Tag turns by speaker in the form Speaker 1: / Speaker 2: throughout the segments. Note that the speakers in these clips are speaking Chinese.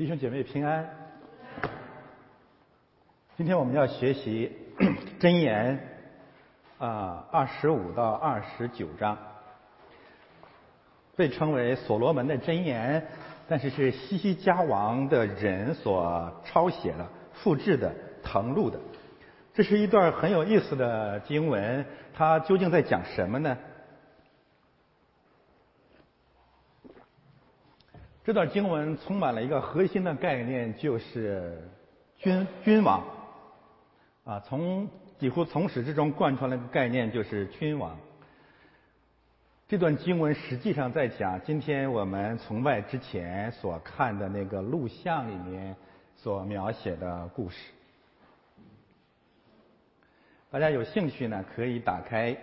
Speaker 1: 弟兄姐妹平安。今天我们要学习 箴言啊二十五到二十九章，被称为所罗门的箴言，但是是西西家王的人所抄写的、复制的、誊录的。这是一段很有意思的经文，它究竟在讲什么呢？这段经文充满了一个核心的概念，就是君君王啊，从几乎从始至终贯穿了一个概念，就是君王。这段经文实际上在讲今天我们崇拜之前所看的那个录像里面所描写的故事。大家有兴趣呢，可以打开《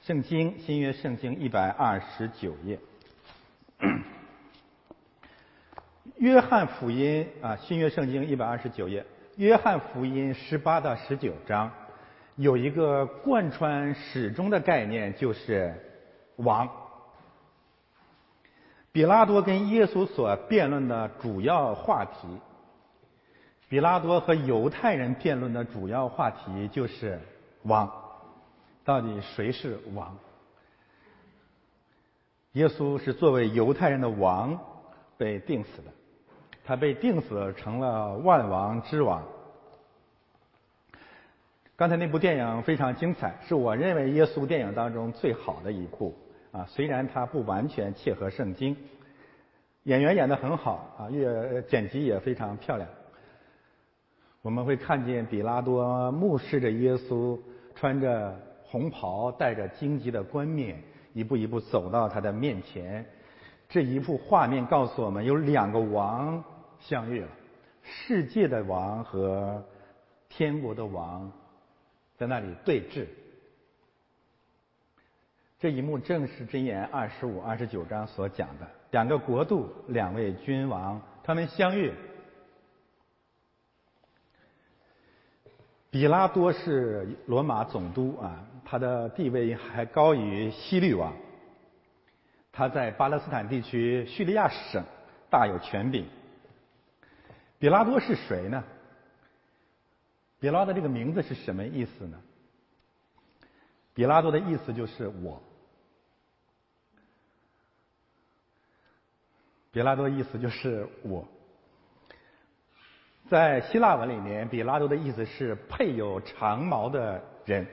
Speaker 1: 圣经》新约圣经一百二十九页，《约翰福音》啊，新约圣经一百二十九页，《约翰福音》十八到十九章有一个贯穿始终的概念，就是王。比拉多跟耶稣所辩论的主要话题。比拉多和犹太人辩论的主要话题就是王，到底谁是王？耶稣是作为犹太人的王被钉死的，他被钉死成了万王之王。刚才那部电影非常精彩，是我认为耶稣电影当中最好的一部啊，虽然它不完全切合圣经，演员演的很好啊，也剪辑也非常漂亮。我们会看见比拉多目视着耶稣，穿着红袍，戴着荆棘的冠冕，一步一步走到他的面前。这一幅画面告诉我们，有两个王相遇了：世界的王和天国的王在那里对峙。这一幕正是箴言二十五、二十九章所讲的两个国度、两位君王，他们相遇。比拉多是罗马总督啊，他的地位还高于希律王。他在巴勒斯坦地区叙利亚省大有权柄。比拉多是谁呢？比拉多这个名字是什么意思呢？比拉多的意思就是我。比拉多的意思就是我。在希腊文里面，比拉多的意思是配有长矛的人，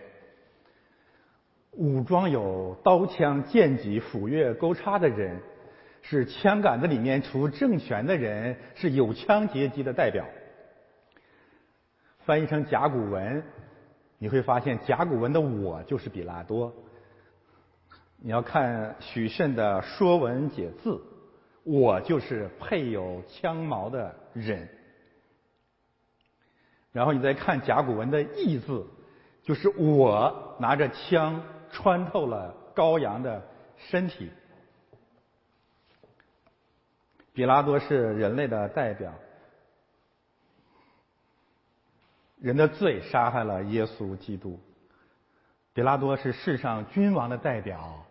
Speaker 1: 武装有刀枪剑戟斧钺钩叉的人，是枪杆子里面出政权的人，是有枪阶级的代表。翻译成甲骨文，你会发现甲骨文的“我”就是比拉多。你要看许慎的《说文解字》，“我”就是配有枪矛的人。然后你再看甲骨文的“义”字，就是我拿着枪穿透了羔羊的身体。比拉多是人类的代表，人的罪杀害了耶稣基督。比拉多是世上君王的代表，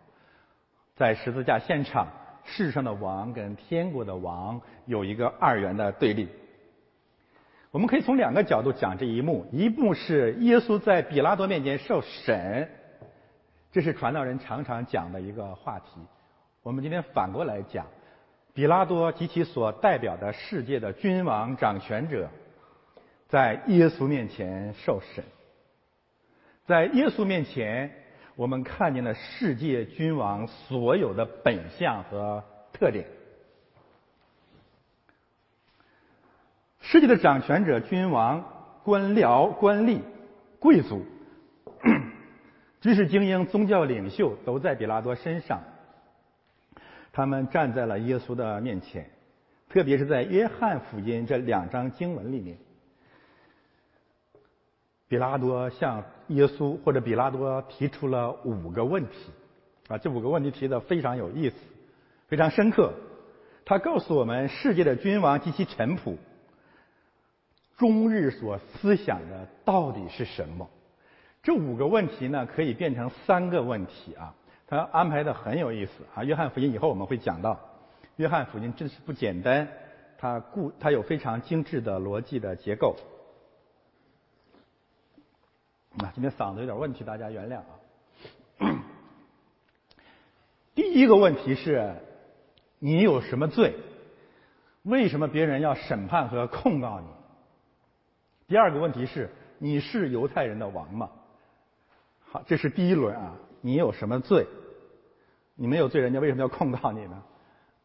Speaker 1: 在十字架现场，世上的王跟天国的王有一个二元的对立。我们可以从两个角度讲这一幕：一幕是耶稣在比拉多面前受审，这是传道人常常讲的一个话题。我们今天反过来讲，比拉多及其所代表的世界的君王掌权者，在耶稣面前受审。在耶稣面前，我们看见了世界君王所有的本相和特点。世界的掌权者、君王、官僚、官吏、贵族、知识精英、宗教领袖，都在比拉多身上。他们站在了耶稣的面前，特别是在约翰福音这两章经文里面，比拉多向耶稣或者比拉多提出了五个问题。啊，这五个问题提的非常有意思，非常深刻。他告诉我们，世界的君王及其臣仆。终日所思想的到底是什么？这五个问题呢，可以变成三个问题啊。他安排的很有意思啊。约翰福音以后我们会讲到，约翰福音真是不简单，它故它有非常精致的逻辑的结构。啊，今天嗓子有点问题，大家原谅啊。第一个问题是，你有什么罪？为什么别人要审判和控告你？第二个问题是，你是犹太人的王吗？好，这是第一轮啊。你有什么罪？你没有罪，人家为什么要控告你呢？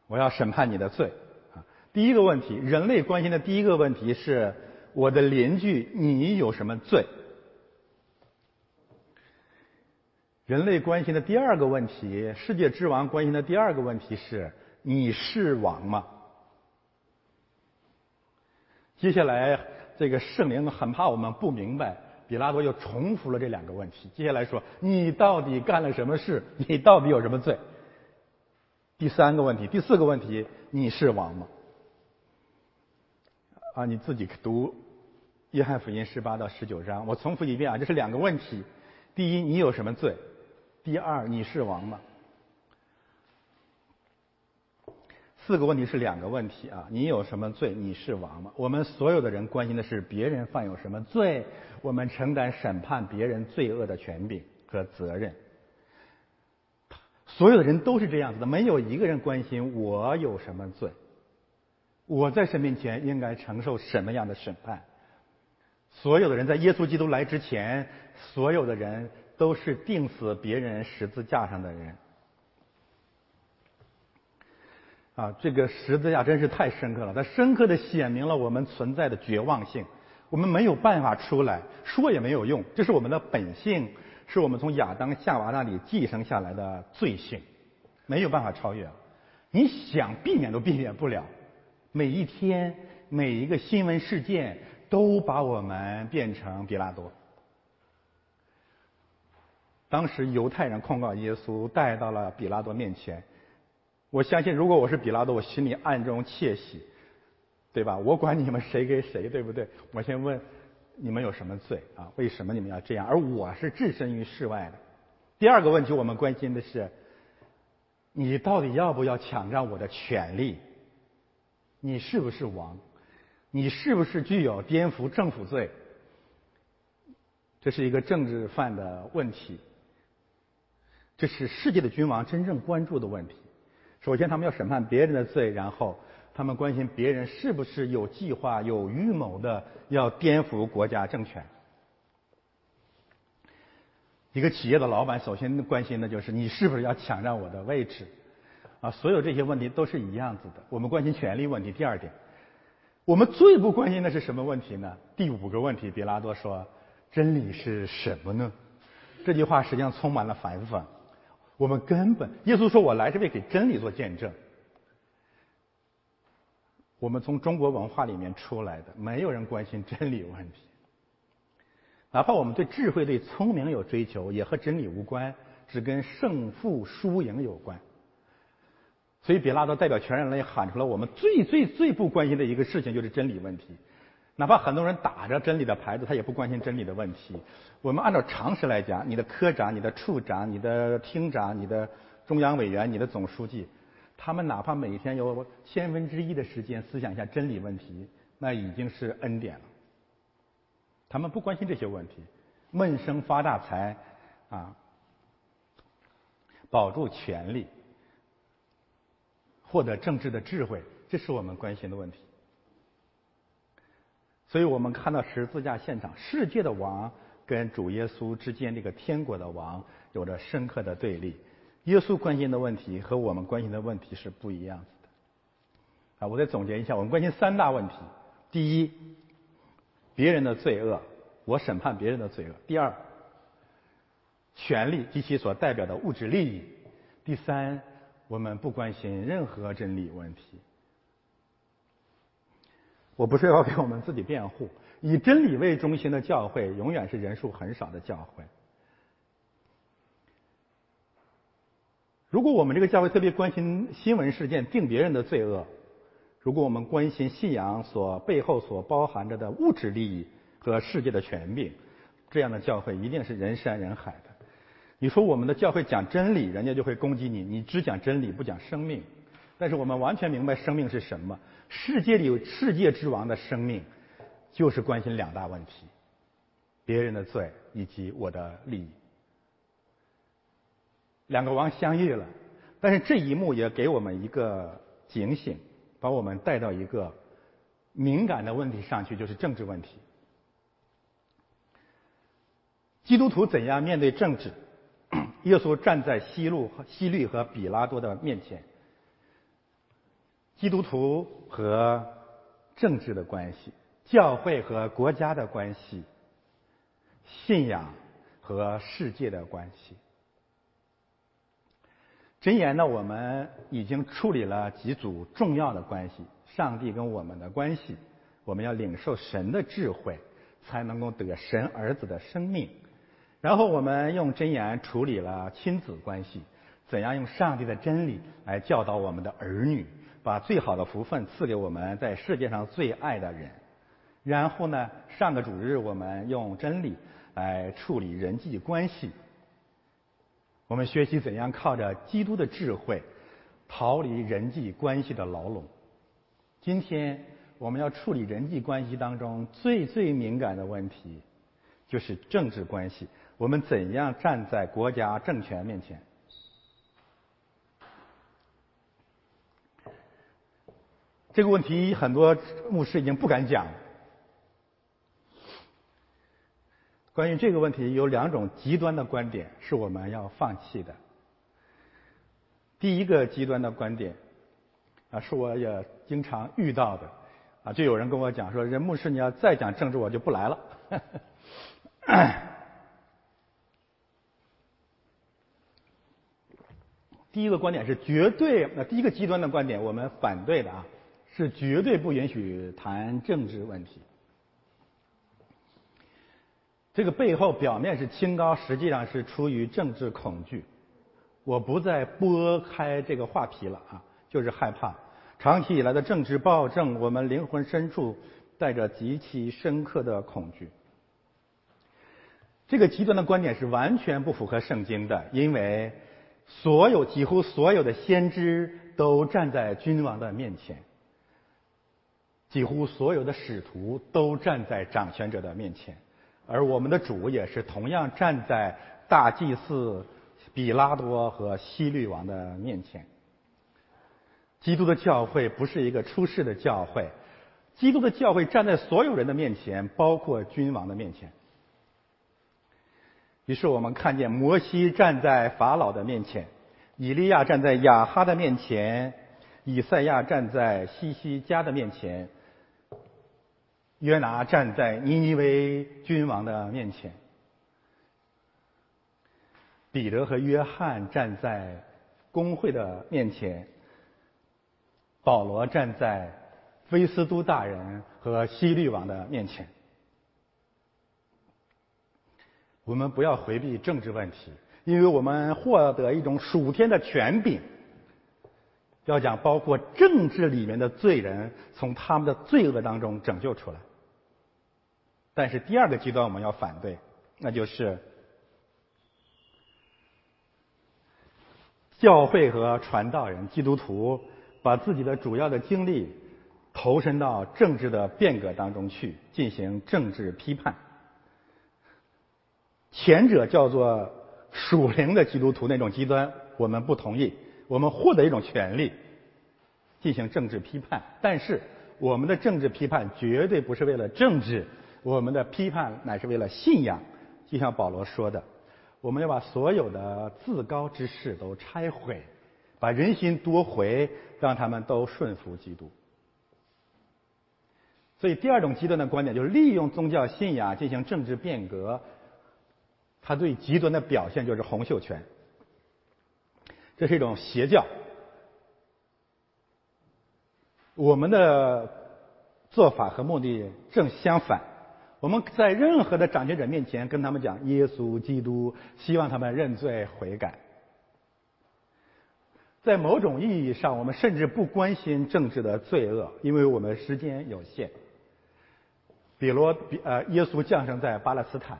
Speaker 1: 我要审判你的罪啊！第一个问题，人类关心的第一个问题是：我的邻居，你有什么罪？人类关心的第二个问题，世界之王关心的第二个问题是：你是王吗？接下来，这个圣灵很怕我们不明白，比拉多又重复了这两个问题。接下来说：你到底干了什么事？你到底有什么罪？第三个问题，第四个问题，你是王吗？啊，你自己读《约翰福音》十八到十九章，我重复一遍啊，这是两个问题：第一，你有什么罪？第二，你是王吗？四个问题是两个问题啊，你有什么罪？你是王吗？我们所有的人关心的是别人犯有什么罪，我们承担审判别人罪恶的权柄和责任。所有的人都是这样子的，没有一个人关心我有什么罪，我在神面前应该承受什么样的审判。所有的人在耶稣基督来之前，所有的人都是钉死别人十字架上的人。啊，这个十字架真是太深刻了，它深刻的显明了我们存在的绝望性。我们没有办法出来，说也没有用，这是我们的本性。是我们从亚当夏娃那里继承下来的罪性，没有办法超越。你想避免都避免不了。每一天，每一个新闻事件都把我们变成比拉多。当时犹太人控告耶稣，带到了比拉多面前。我相信，如果我是比拉多，我心里暗中窃喜，对吧？我管你们谁跟谁，对不对？我先问。你们有什么罪啊？为什么你们要这样？而我是置身于世外的。第二个问题，我们关心的是，你到底要不要抢占我的权利？你是不是王？你是不是具有颠覆政府罪？这是一个政治犯的问题。这是世界的君王真正关注的问题。首先，他们要审判别人的罪，然后。他们关心别人是不是有计划、有预谋的要颠覆国家政权。一个企业的老板首先关心的就是你是不是要抢占我的位置，啊，所有这些问题都是一样子的。我们关心权力问题。第二点，我们最不关心的是什么问题呢？第五个问题，比拉多说：“真理是什么呢？”这句话实际上充满了反讽。我们根本，耶稣说我来是为给真理做见证。我们从中国文化里面出来的，没有人关心真理问题。哪怕我们对智慧、对聪明有追求，也和真理无关，只跟胜负输赢有关。所以，比拉多代表全人类喊出了我们最最最不关心的一个事情，就是真理问题。哪怕很多人打着真理的牌子，他也不关心真理的问题。我们按照常识来讲，你的科长、你的处长、你的厅长、你的中央委员、你的总书记。他们哪怕每天有千分之一的时间思想一下真理问题，那已经是恩典了。他们不关心这些问题，闷声发大财，啊，保住权力，获得政治的智慧，这是我们关心的问题。所以我们看到十字架现场，世界的王跟主耶稣之间这个天国的王有着深刻的对立。耶稣关心的问题和我们关心的问题是不一样子的。啊，我再总结一下，我们关心三大问题：第一，别人的罪恶，我审判别人的罪恶；第二，权力及其所代表的物质利益；第三，我们不关心任何真理问题。我不是要给我们自己辩护，以真理为中心的教会永远是人数很少的教会。如果我们这个教会特别关心新闻事件、定别人的罪恶，如果我们关心信仰所背后所包含着的物质利益和世界的权柄，这样的教会一定是人山人海的。你说我们的教会讲真理，人家就会攻击你；你只讲真理不讲生命。但是我们完全明白生命是什么。世界里有世界之王的生命，就是关心两大问题：别人的罪以及我的利益。两个王相遇了，但是这一幕也给我们一个警醒，把我们带到一个敏感的问题上去，就是政治问题。基督徒怎样面对政治？耶稣站在西路、西律和比拉多的面前。基督徒和政治的关系，教会和国家的关系，信仰和世界的关系。箴言呢？我们已经处理了几组重要的关系，上帝跟我们的关系，我们要领受神的智慧，才能够得神儿子的生命。然后我们用箴言处理了亲子关系，怎样用上帝的真理来教导我们的儿女。把最好的福分赐给我们在世界上最爱的人，然后呢，上个主日我们用真理来处理人际关系。我们学习怎样靠着基督的智慧逃离人际关系的牢笼。今天我们要处理人际关系当中最最敏感的问题，就是政治关系。我们怎样站在国家政权面前？这个问题很多牧师已经不敢讲。关于这个问题，有两种极端的观点是我们要放弃的。第一个极端的观点啊，是我也经常遇到的啊，就有人跟我讲说：“任牧师，你要再讲政治，我就不来了。”第一个观点是绝对，那第一个极端的观点，我们反对的啊。是绝对不允许谈政治问题。这个背后表面是清高，实际上是出于政治恐惧。我不再拨开这个话题了啊，就是害怕长期以来的政治暴政，我们灵魂深处带着极其深刻的恐惧。这个极端的观点是完全不符合圣经的，因为所有几乎所有的先知都站在君王的面前。几乎所有的使徒都站在掌权者的面前，而我们的主也是同样站在大祭司比拉多和希律王的面前。基督的教会不是一个出世的教会，基督的教会站在所有人的面前，包括君王的面前。于是我们看见摩西站在法老的面前，以利亚站在亚哈的面前，以赛亚站在西西家的面前。约拿站在尼尼微君王的面前，彼得和约翰站在公会的面前，保罗站在菲斯都大人和西律王的面前。我们不要回避政治问题，因为我们获得一种属天的权柄，要讲包括政治里面的罪人从他们的罪恶当中拯救出来。但是第二个极端我们要反对，那就是教会和传道人、基督徒把自己的主要的精力投身到政治的变革当中去进行政治批判。前者叫做属灵的基督徒那种极端，我们不同意。我们获得一种权利进行政治批判，但是我们的政治批判绝对不是为了政治。我们的批判乃是为了信仰，就像保罗说的，我们要把所有的自高之事都拆毁，把人心夺回，让他们都顺服基督。所以，第二种极端的观点就是利用宗教信仰进行政治变革。他最极端的表现就是洪秀全，这是一种邪教。我们的做法和目的正相反。我们在任何的掌权者面前跟他们讲耶稣基督，希望他们认罪悔改。在某种意义上，我们甚至不关心政治的罪恶，因为我们时间有限。比罗比呃，耶稣降生在巴勒斯坦，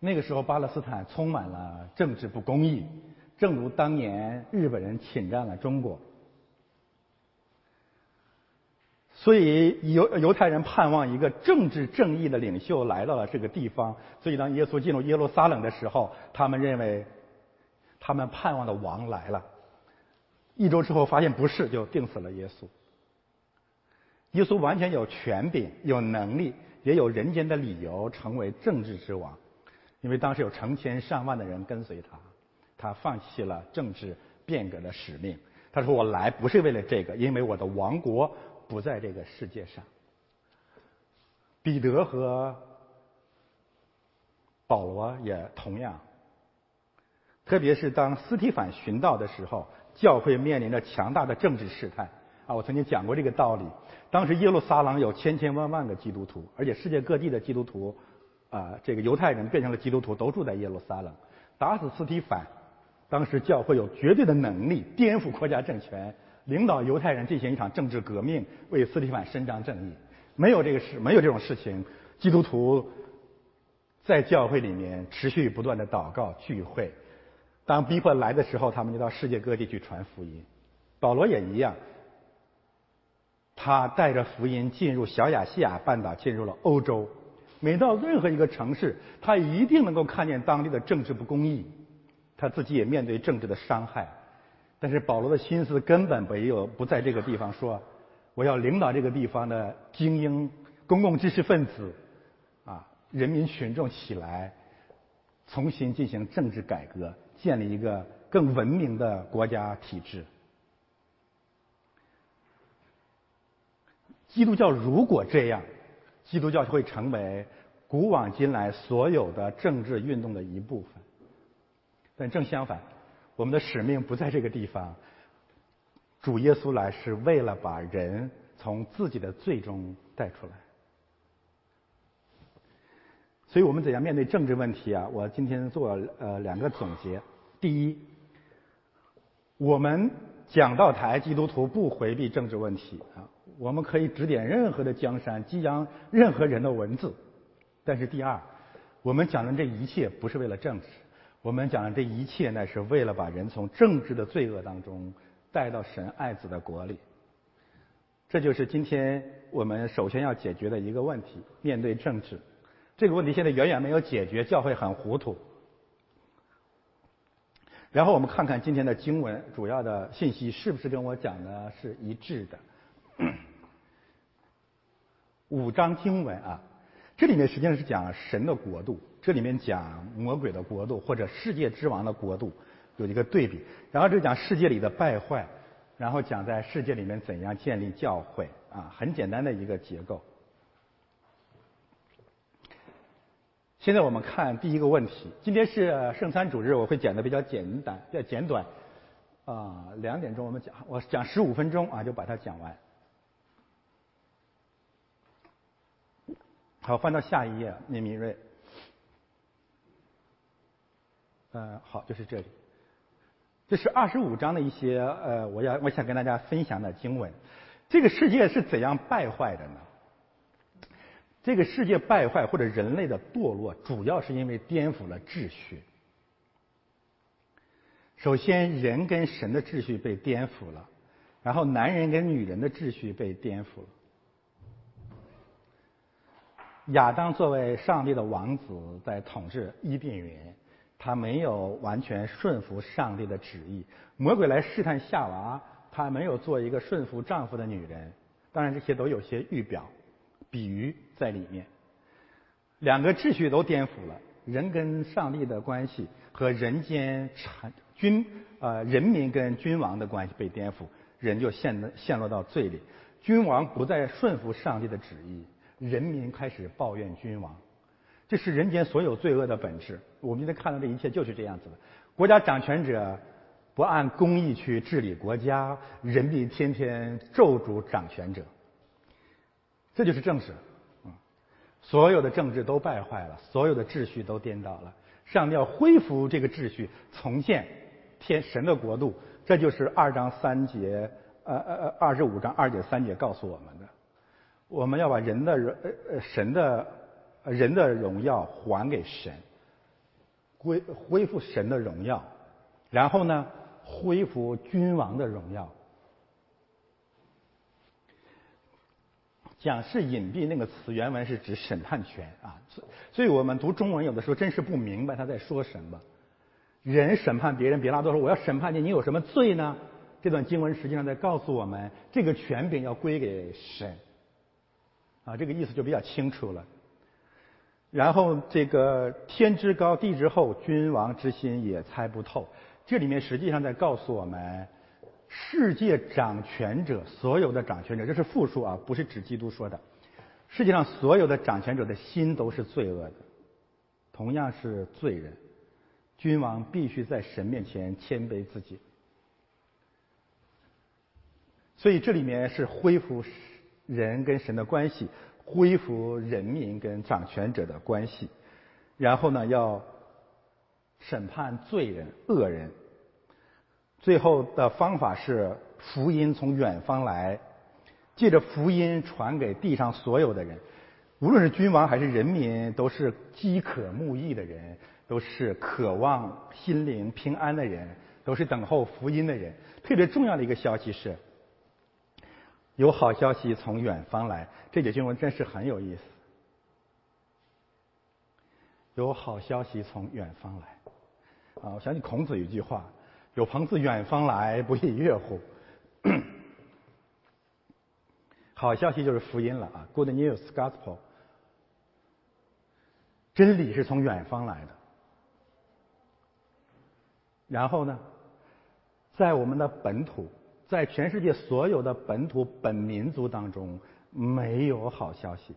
Speaker 1: 那个时候巴勒斯坦充满了政治不公义，正如当年日本人侵占了中国。所以犹犹太人盼望一个政治正义的领袖来到了这个地方。所以当耶稣进入耶路撒冷的时候，他们认为他们盼望的王来了。一周之后发现不是，就定死了耶稣。耶稣完全有权柄、有能力，也有人间的理由成为政治之王，因为当时有成千上万的人跟随他，他放弃了政治变革的使命。他说：“我来不是为了这个，因为我的王国。”不在这个世界上。彼得和保罗也同样，特别是当斯提凡寻道的时候，教会面临着强大的政治试探。啊，我曾经讲过这个道理。当时耶路撒冷有千千万万个基督徒，而且世界各地的基督徒，啊，这个犹太人变成了基督徒，都住在耶路撒冷。打死斯提凡，当时教会有绝对的能力颠覆国家政权。领导犹太人进行一场政治革命，为斯蒂凡伸张正义。没有这个事，没有这种事情。基督徒在教会里面持续不断的祷告聚会。当逼迫来的时候，他们就到世界各地去传福音。保罗也一样，他带着福音进入小亚细亚半岛，进入了欧洲。每到任何一个城市，他一定能够看见当地的政治不公义，他自己也面对政治的伤害。但是保罗的心思根本没有不在这个地方，说我要领导这个地方的精英、公共知识分子，啊，人民群众起来，重新进行政治改革，建立一个更文明的国家体制。基督教如果这样，基督教就会成为古往今来所有的政治运动的一部分。但正相反。我们的使命不在这个地方。主耶稣来是为了把人从自己的罪中带出来。所以我们怎样面对政治问题啊？我今天做呃两个总结。第一，我们讲道台基督徒不回避政治问题啊，我们可以指点任何的江山，激扬任何人的文字。但是第二，我们讲的这一切不是为了政治。我们讲的这一切，呢，是为了把人从政治的罪恶当中带到神爱子的国里。这就是今天我们首先要解决的一个问题：面对政治这个问题，现在远远没有解决，教会很糊涂。然后我们看看今天的经文主要的信息是不是跟我讲的是一致的。五章经文啊，这里面实际上是讲神的国度。这里面讲魔鬼的国度或者世界之王的国度有一个对比，然后就讲世界里的败坏，然后讲在世界里面怎样建立教会啊，很简单的一个结构。现在我们看第一个问题，今天是圣餐主日，我会讲的比较简单、比较简短啊，两点钟我们讲，我讲十五分钟啊，就把它讲完。好，翻到下一页，聂明瑞。呃，好，就是这里。这是二十五章的一些呃，我要我想跟大家分享的经文。这个世界是怎样败坏的呢？这个世界败坏或者人类的堕落，主要是因为颠覆了秩序。首先，人跟神的秩序被颠覆了，然后男人跟女人的秩序被颠覆了。亚当作为上帝的王子，在统治伊甸园。他没有完全顺服上帝的旨意，魔鬼来试探夏娃，他没有做一个顺服丈夫的女人。当然，这些都有些预表、比喻在里面。两个秩序都颠覆了，人跟上帝的关系和人间产君呃人民跟君王的关系被颠覆，人就陷陷落到罪里。君王不再顺服上帝的旨意，人民开始抱怨君王。这是人间所有罪恶的本质。我们今天看到这一切就是这样子的：国家掌权者不按公义去治理国家，人民天天咒诅掌权者。这就是政治，嗯，所有的政治都败坏了，所有的秩序都颠倒了。上帝要恢复这个秩序，重建天神的国度。这就是二章三节，呃呃呃，二十五章二节三节告诉我们的：我们要把人的人呃呃神的。人的荣耀还给神，恢恢复神的荣耀，然后呢，恢复君王的荣耀。讲是隐蔽那个词原文是指审判权啊，所所以我们读中文有的时候真是不明白他在说什么。人审判别人，别拉多说我要审判你，你有什么罪呢？这段经文实际上在告诉我们，这个权柄要归给神。啊，这个意思就比较清楚了。然后这个天之高地之厚，君王之心也猜不透。这里面实际上在告诉我们。世界掌权者，所有的掌权者，这是复数啊，不是指基督说的。世界上所有的掌权者的心都是罪恶的，同样是罪人。君王必须在神面前谦卑自己。所以这里面是恢复人跟神的关系，恢复人民跟掌权者的关系，然后呢，要审判罪人、恶人。最后的方法是福音从远方来，借着福音传给地上所有的人，无论是君王还是人民，都是饥渴慕义的人，都是渴望心灵平安的人，都是等候福音的人。特别重要的一个消息是，有好消息从远方来。这节经文真是很有意思。有好消息从远方来，啊，我想起孔子一句话。有朋自远方来，不亦乐乎？好消息就是福音了啊，Good news, Gospel。真理是从远方来的。然后呢，在我们的本土，在全世界所有的本土本民族当中，没有好消息。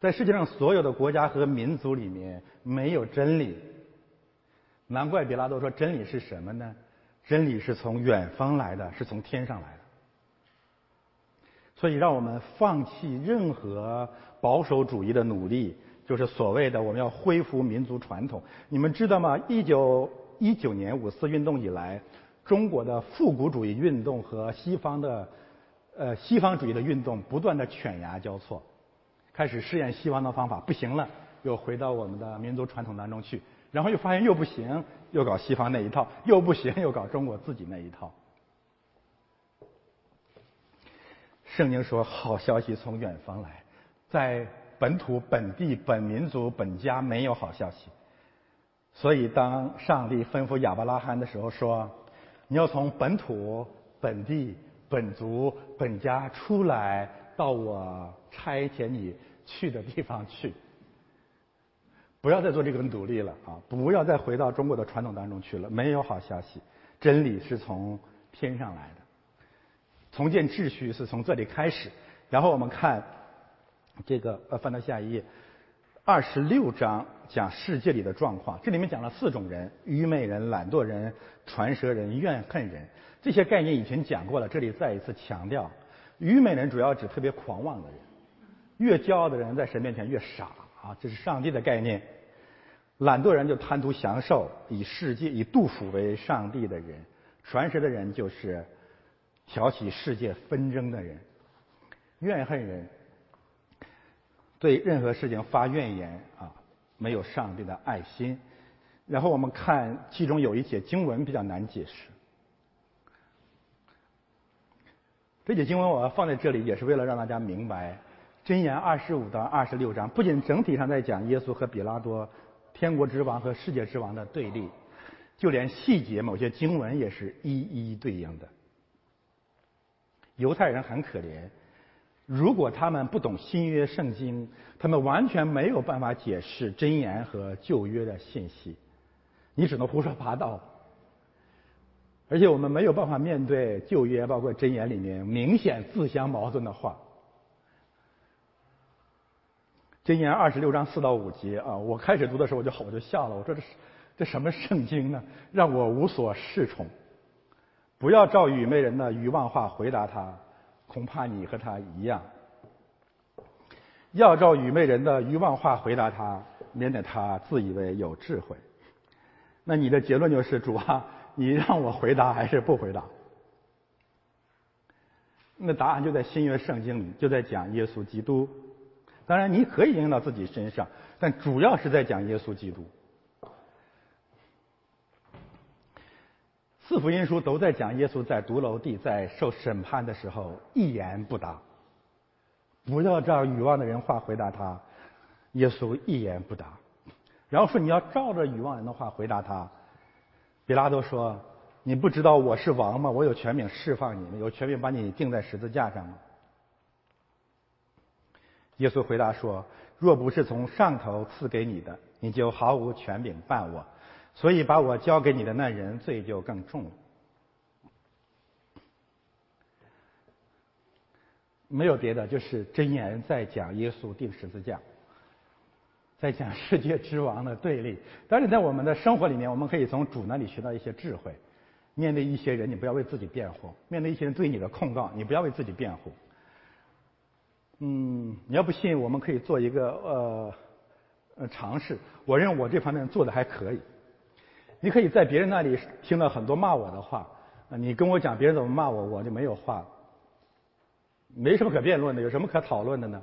Speaker 1: 在世界上所有的国家和民族里面，没有真理。难怪比拉多说：“真理是什么呢？真理是从远方来的，是从天上来的。所以，让我们放弃任何保守主义的努力，就是所谓的我们要恢复民族传统。你们知道吗？一九一九年五四运动以来，中国的复古主义运动和西方的呃西方主义的运动不断的犬牙交错，开始试验西方的方法，不行了，又回到我们的民族传统当中去。”然后又发现又不行，又搞西方那一套，又不行，又搞中国自己那一套。圣经说：“好消息从远方来，在本土、本地、本民族、本家没有好消息。”所以，当上帝吩咐亚伯拉罕的时候说：“你要从本土、本地、本族、本家出来，到我差遣你去的地方去。”不要再做这个努力了啊！不要再回到中国的传统当中去了。没有好消息，真理是从天上来的，重建秩序是从这里开始。然后我们看这个，呃，翻到下一页，二十六章讲世界里的状况。这里面讲了四种人：愚昧人、懒惰人、传舌人、怨恨人。这些概念以前讲过了，这里再一次强调。愚昧人主要指特别狂妄的人，越骄傲的人在神面前越傻。啊，这是上帝的概念。懒惰人就贪图享受，以世界以杜甫为上帝的人；传舌的人就是挑起世界纷争的人；怨恨人对任何事情发怨言啊，没有上帝的爱心。然后我们看其中有一节经文比较难解释，这节经文我要放在这里，也是为了让大家明白。箴言二十五到二十六章，不仅整体上在讲耶稣和比拉多、天国之王和世界之王的对立，就连细节某些经文也是一一对应的。犹太人很可怜，如果他们不懂新约圣经，他们完全没有办法解释箴言和旧约的信息，你只能胡说八道。而且我们没有办法面对旧约，包括箴言里面明显自相矛盾的话。箴言二十六章四到五节啊，我开始读的时候我就好我就笑了，我说这是这什么圣经呢？让我无所适从。不要照愚昧人的愚妄话回答他，恐怕你和他一样。要照愚昧人的愚妄话回答他，免得他自以为有智慧。那你的结论就是主啊，你让我回答还是不回答？那答案就在新约圣经里，就在讲耶稣基督。当然，你可以应用到自己身上，但主要是在讲耶稣基督。四福音书都在讲耶稣在独楼地在受审判的时候一言不答。不要照欲望的人话回答他，耶稣一言不答。然后说你要照着欲望人的话回答他。比拉多说：“你不知道我是王吗？我有权柄释放你，有权柄把你钉在十字架上吗？”耶稣回答说：“若不是从上头赐给你的，你就毫无权柄办我。所以把我交给你的那人罪就更重了。”没有别的，就是真言在讲耶稣钉十字架，在讲世界之王的对立。但是在我们的生活里面，我们可以从主那里学到一些智慧。面对一些人，你不要为自己辩护；面对一些人对你的控告，你不要为自己辩护。嗯，你要不信，我们可以做一个呃呃尝试。我认为我这方面做的还可以。你可以在别人那里听到很多骂我的话，你跟我讲别人怎么骂我，我就没有话。没什么可辩论的，有什么可讨论的呢？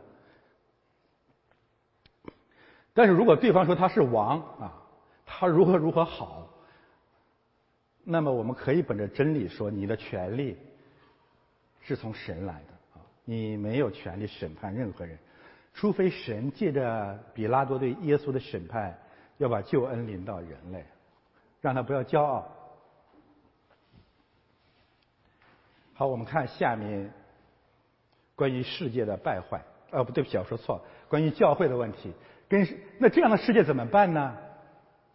Speaker 1: 但是如果对方说他是王啊，他如何如何好，那么我们可以本着真理说，你的权利是从神来的啊，你没有权利审判任何人，除非神借着比拉多对耶稣的审判，要把救恩临到人类，让他不要骄傲。好，我们看下面。关于世界的败坏，呃，不对不起，我说错了。关于教会的问题，跟那这样的世界怎么办呢？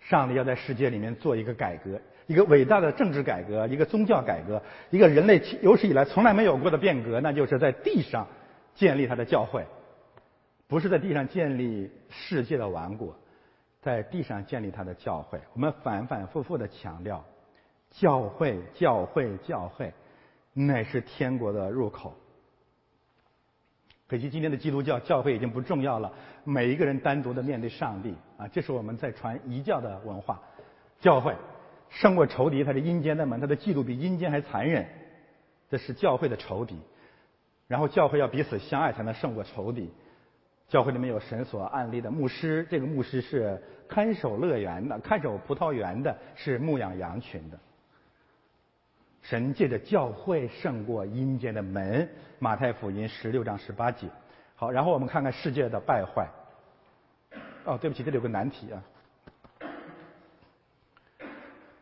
Speaker 1: 上帝要在世界里面做一个改革，一个伟大的政治改革，一个宗教改革，一个人类有史以来从来没有过的变革，那就是在地上建立他的教会，不是在地上建立世界的王国，在地上建立他的教会。我们反反复复的强调，教会，教会，教会，乃是天国的入口。可惜今天的基督教教会已经不重要了，每一个人单独的面对上帝啊，这是我们在传一教的文化。教会胜过仇敌，它是阴间的门，它的嫉妒比阴间还残忍，这是教会的仇敌。然后教会要彼此相爱才能胜过仇敌。教会里面有神所案例的牧师，这个牧师是看守乐园的，看守葡萄园的，是牧养羊群的。神借着教会胜过阴间的门，马太福音十六章十八节。好，然后我们看看世界的败坏。哦，对不起，这里有个难题啊。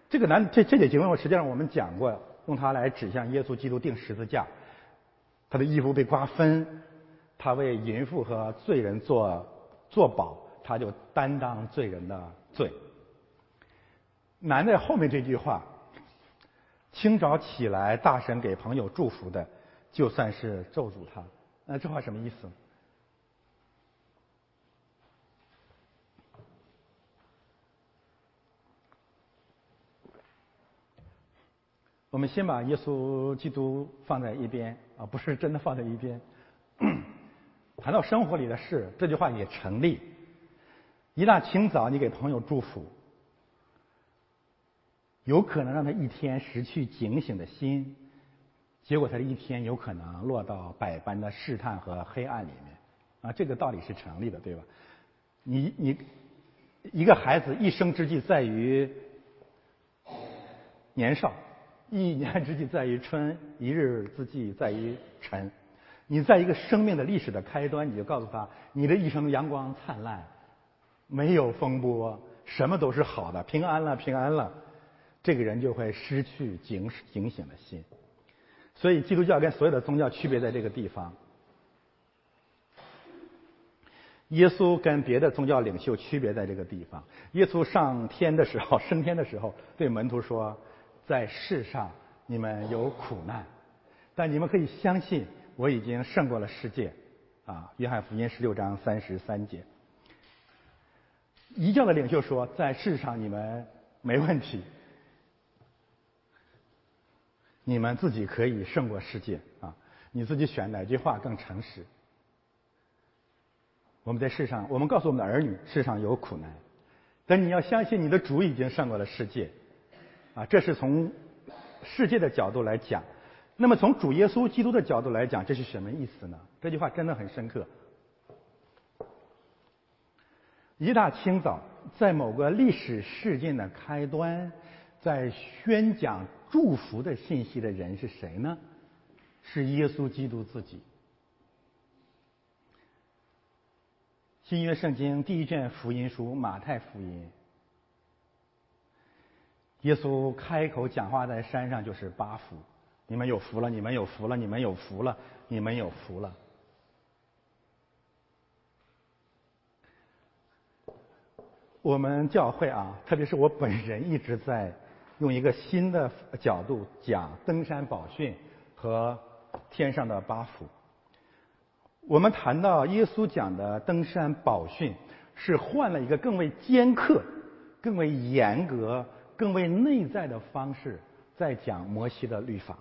Speaker 1: 这个难这这节经文，我实际上我们讲过，用它来指向耶稣基督钉十字架，他的衣服被瓜分，他为淫妇和罪人做做保，他就担当罪人的罪。难在后面这句话。清早起来，大神给朋友祝福的，就算是咒诅他。那这话什么意思？我们先把耶稣基督放在一边啊，不是真的放在一边。谈到生活里的事，这句话也成立。一大清早，你给朋友祝福。有可能让他一天失去警醒的心，结果他的一天有可能落到百般的试探和黑暗里面，啊，这个道理是成立的，对吧？你你一个孩子一生之计在于年少，一年之计在于春，一日之计在于晨。你在一个生命的历史的开端，你就告诉他，你的一生阳光灿烂，没有风波，什么都是好的，平安了，平安了。这个人就会失去警警醒的心，所以基督教跟所有的宗教区别在这个地方。耶稣跟别的宗教领袖区别在这个地方。耶稣上天的时候，升天的时候，对门徒说：“在世上你们有苦难，但你们可以相信，我已经胜过了世界。”啊，约翰福音十六章三十三节。一教的领袖说：“在世上你们没问题。”你们自己可以胜过世界啊！你自己选哪句话更诚实？我们在世上，我们告诉我们的儿女，世上有苦难，但你要相信你的主已经胜过了世界啊！这是从世界的角度来讲。那么从主耶稣基督的角度来讲，这是什么意思呢？这句话真的很深刻。一大清早，在某个历史事件的开端，在宣讲。祝福的信息的人是谁呢？是耶稣基督自己。新约圣经第一卷福音书马太福音，耶稣开口讲话在山上就是八福：你们有福了，你们有福了，你们有福了，你们有福了。我们教会啊，特别是我本人，一直在用一个新的角度讲登山宝训和天上的八福。我们谈到耶稣讲的登山宝训，是换了一个更为尖刻、更为严格、更为内在的方式，在讲摩西的律法。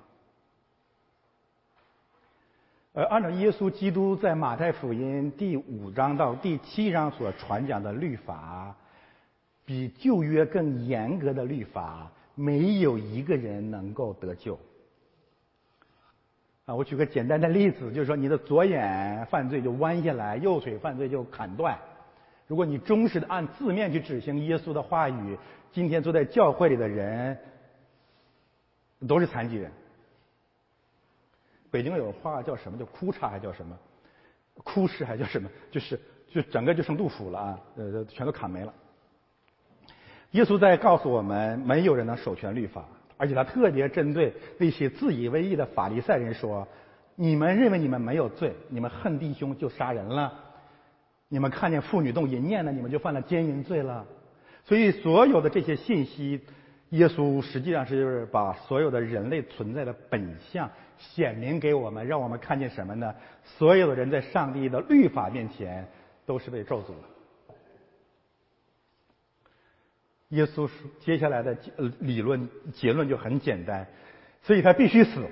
Speaker 1: 而按照耶稣基督在马太福音第五章到第七章所传讲的律法。比旧约更严格的律法，没有一个人能够得救。啊，我举个简单的例子，就是说你的左眼犯罪就弯下来，右腿犯罪就砍断。如果你忠实的按字面去执行耶稣的话语，今天坐在教会里的人都是残疾人。北京有话叫什么？叫哭嚓还叫什么？哭哧还叫什么？就是就整个就剩杜甫了啊，呃，全都砍没了。耶稣在告诉我们，没有人能守全律法，而且他特别针对那些自以为意的法利赛人说：“你们认为你们没有罪，你们恨弟兄就杀人了；你们看见妇女动淫念呢，你们就犯了奸淫罪了。”所以，所有的这些信息，耶稣实际上是就是把所有的人类存在的本相显明给我们，让我们看见什么呢？所有的人在上帝的律法面前都是被咒诅的。耶稣说：“接下来的理论结论就很简单，所以他必须死，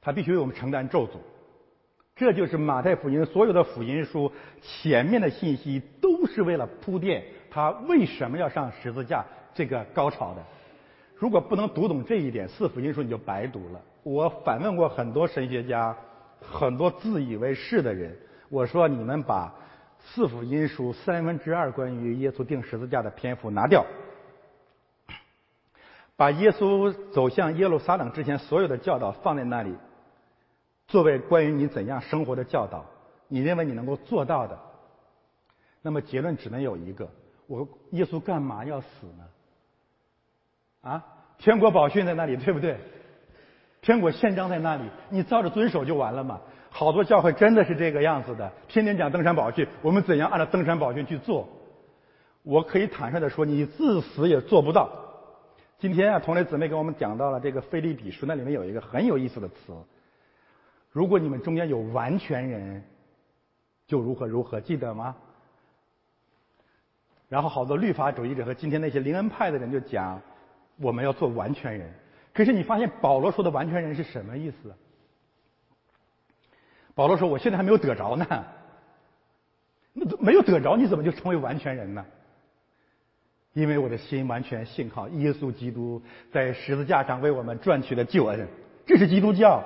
Speaker 1: 他必须为我们承担咒诅。这就是马太福音所有的福音书前面的信息都是为了铺垫他为什么要上十字架这个高潮的。如果不能读懂这一点，四福音书你就白读了。我反问过很多神学家，很多自以为是的人，我说你们把。”四福音书三分之二关于耶稣钉十字架的篇幅拿掉，把耶稣走向耶路撒冷之前所有的教导放在那里，作为关于你怎样生活的教导，你认为你能够做到的，那么结论只能有一个：我耶稣干嘛要死呢？啊，天国宝训在那里，对不对？天国宪章在那里，你照着遵守就完了嘛。好多教会真的是这个样子的，天天讲登山宝训，我们怎样按照登山宝训去做？我可以坦率的说，你自死也做不到。今天啊，同类姊妹给我们讲到了这个《菲利比书》，那里面有一个很有意思的词：如果你们中间有完全人，就如何如何，记得吗？然后好多律法主义者和今天那些灵恩派的人就讲，我们要做完全人。可是你发现保罗说的完全人是什么意思？保罗说：“我现在还没有得着呢，那没有得着，你怎么就成为完全人呢？因为我的心完全信靠耶稣基督在十字架上为我们赚取的救恩，这是基督教，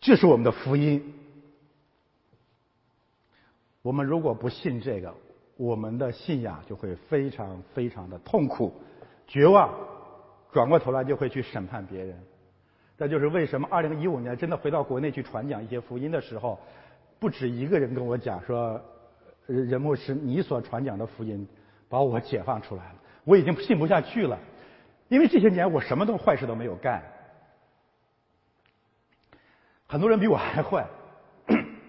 Speaker 1: 这是我们的福音。我们如果不信这个，我们的信仰就会非常非常的痛苦、绝望，转过头来就会去审判别人。”这就是为什么二零一五年真的回到国内去传讲一些福音的时候，不止一个人跟我讲说，任牧师，你所传讲的福音把我解放出来了，我已经信不下去了，因为这些年我什么都坏事都没有干，很多人比我还坏，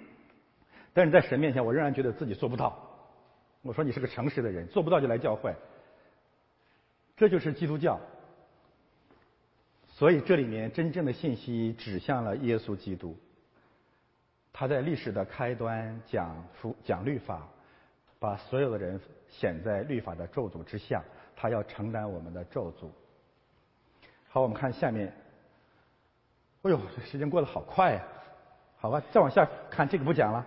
Speaker 1: 但是在神面前我仍然觉得自己做不到。我说你是个诚实的人，做不到就来教会，这就是基督教。所以，这里面真正的信息指向了耶稣基督。他在历史的开端讲福讲律法，把所有的人显在律法的咒诅之下，他要承担我们的咒诅。好，我们看下面。哎呦，这时间过得好快呀！好吧，再往下看，这个不讲了。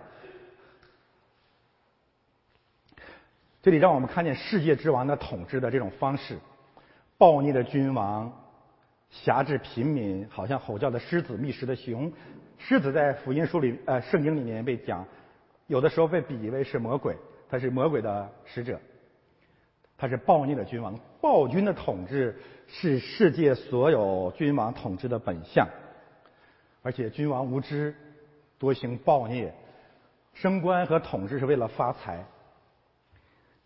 Speaker 1: 这里让我们看见世界之王的统治的这种方式，暴虐的君王。辖制平民，好像吼叫的狮子、觅食的熊。狮子在福音书里、呃圣经里面被讲，有的时候被比喻为是魔鬼，他是魔鬼的使者。他是暴虐的君王。暴君的统治是世界所有君王统治的本相，而且君王无知，多行暴虐，升官和统治是为了发财。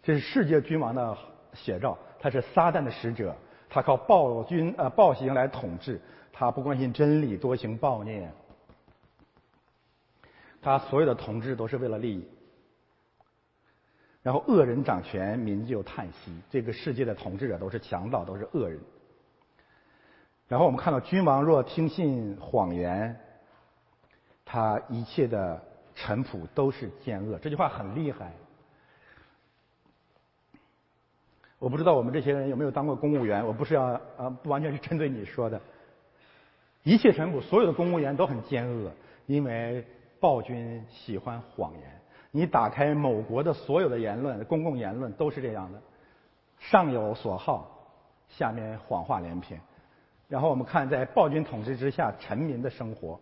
Speaker 1: 这是世界君王的写照，他是撒旦的使者，他靠暴君呃暴行来统治，他不关心真理，多行暴虐，他所有的统治都是为了利益。然后恶人掌权，民就叹息，这个世界的统治者都是强盗，都是恶人。然后我们看到，君王若听信谎言，他一切的臣仆都是奸恶。这句话很厉害。我不知道我们这些人有没有当过公务员，我不是要啊，不完全是针对你说的。一切臣仆，所有的公务员都很奸恶，因为暴君喜欢谎言。你打开某国的所有的言论，公共言论都是这样的，上有所好，下面谎话连篇。然后我们看，在暴君统治之下，臣民的生活。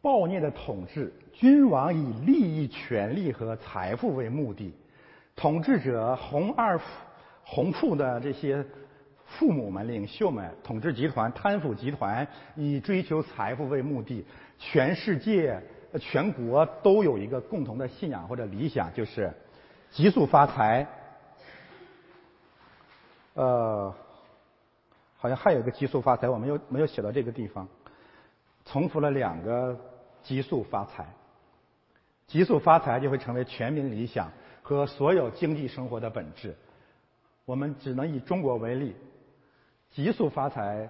Speaker 1: 暴虐的统治，君王以利益、权力和财富为目的，统治者红二红富的这些父母们、领袖们、统治集团、贪腐集团以追求财富为目的，全世界、全国都有一个共同的信仰或者理想，就是急速发财。呃，好像还有一个急速发财，我没有没有写到这个地方，重复了两个。急速发财，急速发财就会成为全民理想和所有经济生活的本质。我们只能以中国为例，急速发财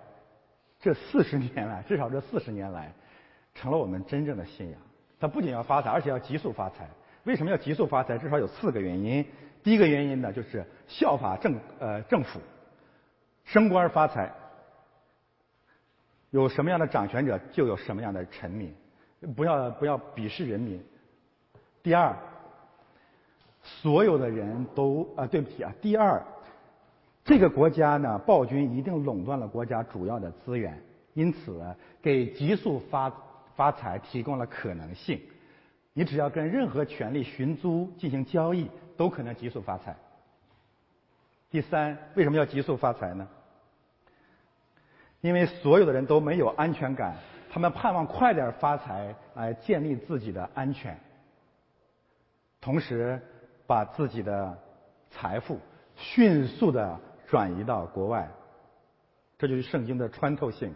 Speaker 1: 这四十年来，至少这四十年来，成了我们真正的信仰。它不仅要发财，而且要急速发财。为什么要急速发财？至少有四个原因。第一个原因呢，就是效法政呃政府，升官发财。有什么样的掌权者，就有什么样的臣民。不要不要鄙视人民。第二，所有的人都啊，对不起啊。第二，这个国家呢，暴君一定垄断了国家主要的资源，因此给急速发发财提供了可能性。你只要跟任何权利寻租进行交易，都可能急速发财。第三，为什么要急速发财呢？因为所有的人都没有安全感。他们盼望快点发财来建立自己的安全，同时把自己的财富迅速的转移到国外，这就是圣经的穿透性。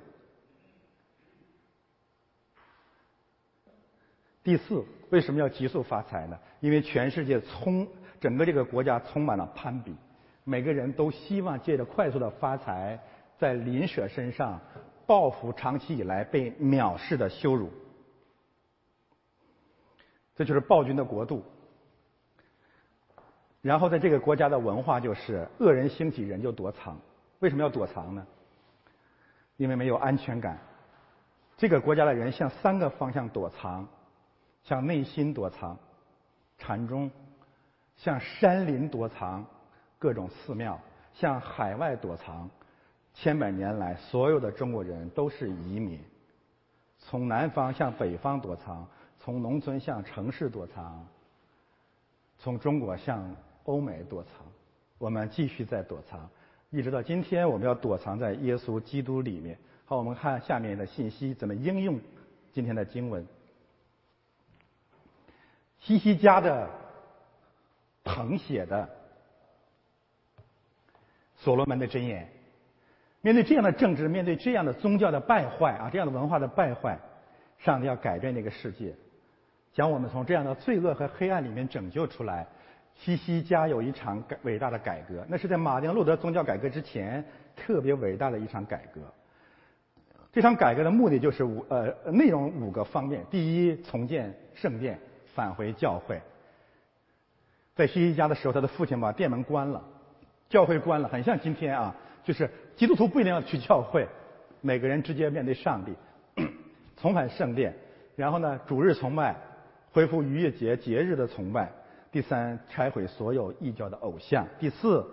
Speaker 1: 第四，为什么要急速发财呢？因为全世界充整个这个国家充满了攀比，每个人都希望借着快速的发财，在林舍身上。报复长期以来被藐视的羞辱，这就是暴君的国度。然后在这个国家的文化就是恶人兴起，人就躲藏。为什么要躲藏呢？因为没有安全感。这个国家的人向三个方向躲藏：向内心躲藏，禅宗；向山林躲藏，各种寺庙；向海外躲藏。千百年来，所有的中国人都是移民，从南方向北方躲藏，从农村向城市躲藏，从中国向欧美躲藏。我们继续在躲藏，一直到今天，我们要躲藏在耶稣基督里面。好，我们看下面的信息怎么应用今天的经文。西西家的誊写的所罗门的箴言。面对这样的政治，面对这样的宗教的败坏啊，这样的文化的败坏，上帝要改变这个世界，将我们从这样的罪恶和黑暗里面拯救出来。西西家有一场改伟大的改革，那是在马丁路德宗教改革之前特别伟大的一场改革。这场改革的目的就是五呃内容五个方面：第一，重建圣殿，返回教会。在西西家的时候，他的父亲把殿门关了，教会关了，很像今天啊。就是基督徒不一定要去教会，每个人直接面对上帝，重返圣殿，然后呢，主日崇拜，恢复逾越节节日的崇拜。第三，拆毁所有异教的偶像。第四，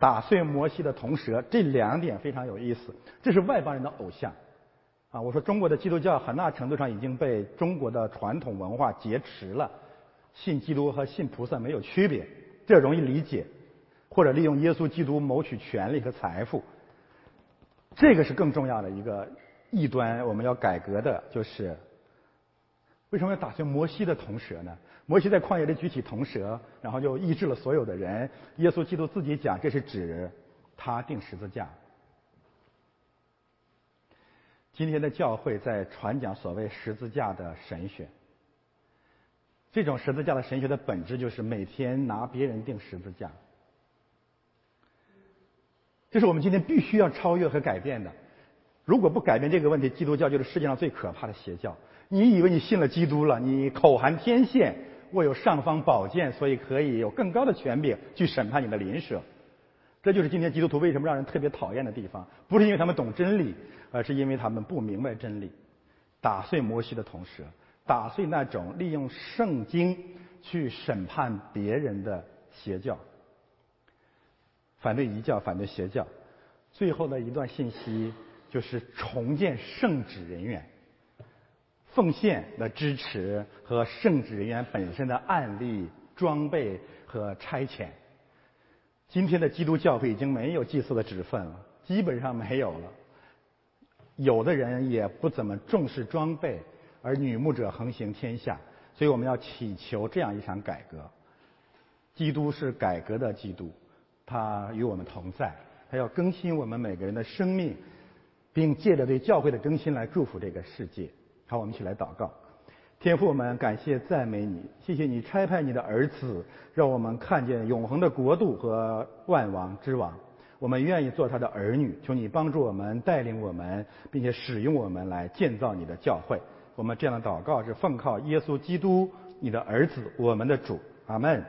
Speaker 1: 打碎摩西的铜蛇。这两点非常有意思。这是外邦人的偶像，啊，我说中国的基督教很大程度上已经被中国的传统文化劫持了，信基督和信菩萨没有区别，这容易理解；或者利用耶稣基督谋取权力和财富，这个是更重要的一个异端。我们要改革的就是，为什么要打碎摩西的铜蛇呢？摩西在旷野里举起铜蛇，然后就医治了所有的人。耶稣基督自己讲，这是指他定十字架。今天的教会在传讲所谓十字架的神学。这种十字架的神学的本质就是每天拿别人定十字架，这是我们今天必须要超越和改变的。如果不改变这个问题，基督教就是世界上最可怕的邪教。你以为你信了基督了，你口含天线，握有尚方宝剑，所以可以有更高的权柄去审判你的邻舍。这就是今天基督徒为什么让人特别讨厌的地方，不是因为他们懂真理，而是因为他们不明白真理，打碎摩西的同时。打碎那种利用圣经去审判别人的邪教，反对异教，反对邪教。最后的一段信息就是重建圣职人员，奉献的支持和圣职人员本身的案例、装备和差遣。今天的基督教会已经没有祭祀的职分了，基本上没有了。有的人也不怎么重视装备。而女牧者横行天下，所以我们要祈求这样一场改革。基督是改革的基督，他与我们同在，他要更新我们每个人的生命，并借着对教会的更新来祝福这个世界。好，我们一起来祷告。天父，我们感谢赞美你，谢谢你差派你的儿子，让我们看见永恒的国度和万王之王。我们愿意做他的儿女，求你帮助我们，带领我们，并且使用我们来建造你的教会。我们这样的祷告是奉靠耶稣基督，你的儿子，我们的主，阿门。